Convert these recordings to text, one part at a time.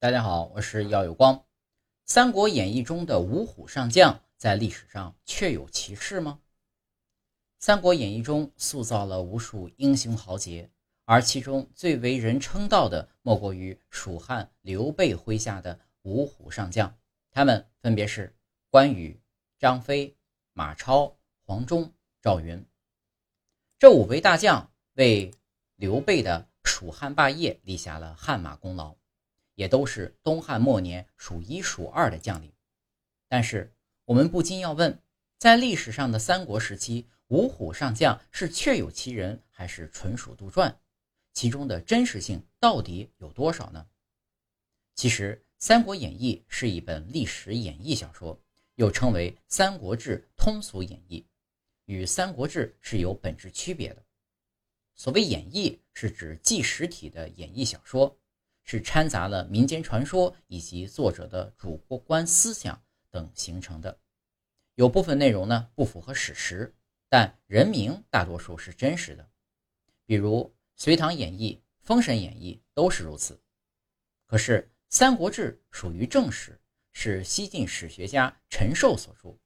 大家好，我是姚有光。《三国演义》中的五虎上将在历史上确有其事吗？《三国演义》中塑造了无数英雄豪杰，而其中最为人称道的，莫过于蜀汉刘备麾下的五虎上将。他们分别是关羽、张飞、马超、黄忠、赵云。这五位大将为刘备的蜀汉霸业立下了汗马功劳。也都是东汉末年数一数二的将领，但是我们不禁要问：在历史上的三国时期，五虎上将是确有其人，还是纯属杜撰？其中的真实性到底有多少呢？其实，《三国演义》是一本历史演义小说，又称为《三国志通俗演义》，与《三国志》是有本质区别的。所谓演义，是指纪实体的演义小说。是掺杂了民间传说以及作者的主观思想等形成的，有部分内容呢不符合史实，但人名大多数是真实的，比如《隋唐演义》《封神演义》都是如此。可是《三国志》属于正史，是西晋史学家陈寿所著，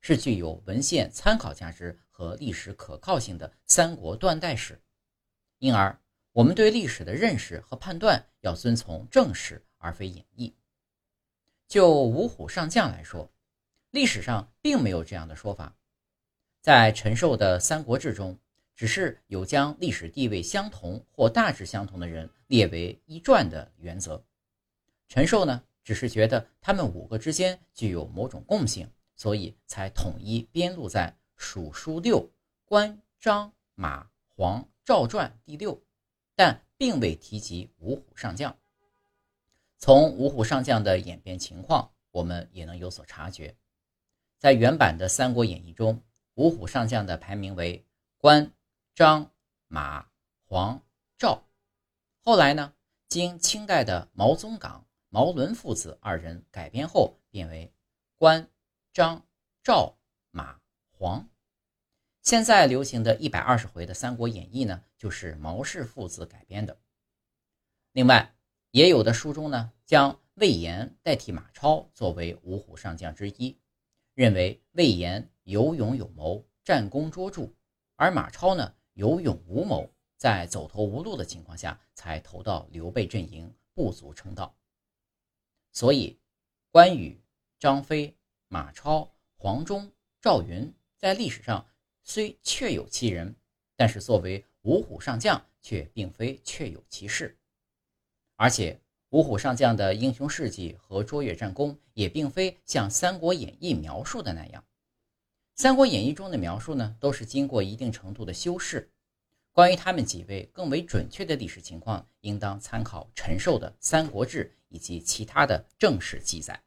是具有文献参考价值和历史可靠性的三国断代史，因而。我们对历史的认识和判断要遵从正史而非演绎。就五虎上将来说，历史上并没有这样的说法。在陈寿的《三国志》中，只是有将历史地位相同或大致相同的人列为一传的原则。陈寿呢，只是觉得他们五个之间具有某种共性，所以才统一编录在《蜀书六关张马黄赵传》第六。但并未提及五虎上将。从五虎上将的演变情况，我们也能有所察觉。在原版的《三国演义》中，五虎上将的排名为关、张、马、黄、赵。后来呢，经清代的毛宗岗、毛伦父子二人改编后，变为关、张、赵、马、黄。现在流行的一百二十回的《三国演义》呢，就是毛氏父子改编的。另外，也有的书中呢，将魏延代替马超作为五虎上将之一，认为魏延有勇有谋，战功卓著，而马超呢有勇无谋，在走投无路的情况下才投到刘备阵营，不足称道。所以，关羽、张飞、马超、黄忠、赵云在历史上。虽确有其人，但是作为五虎上将，却并非确有其事。而且，五虎上将的英雄事迹和卓越战功，也并非像《三国演义》描述的那样。《三国演义》中的描述呢，都是经过一定程度的修饰。关于他们几位更为准确的历史情况，应当参考陈寿的《三国志》以及其他的正史记载。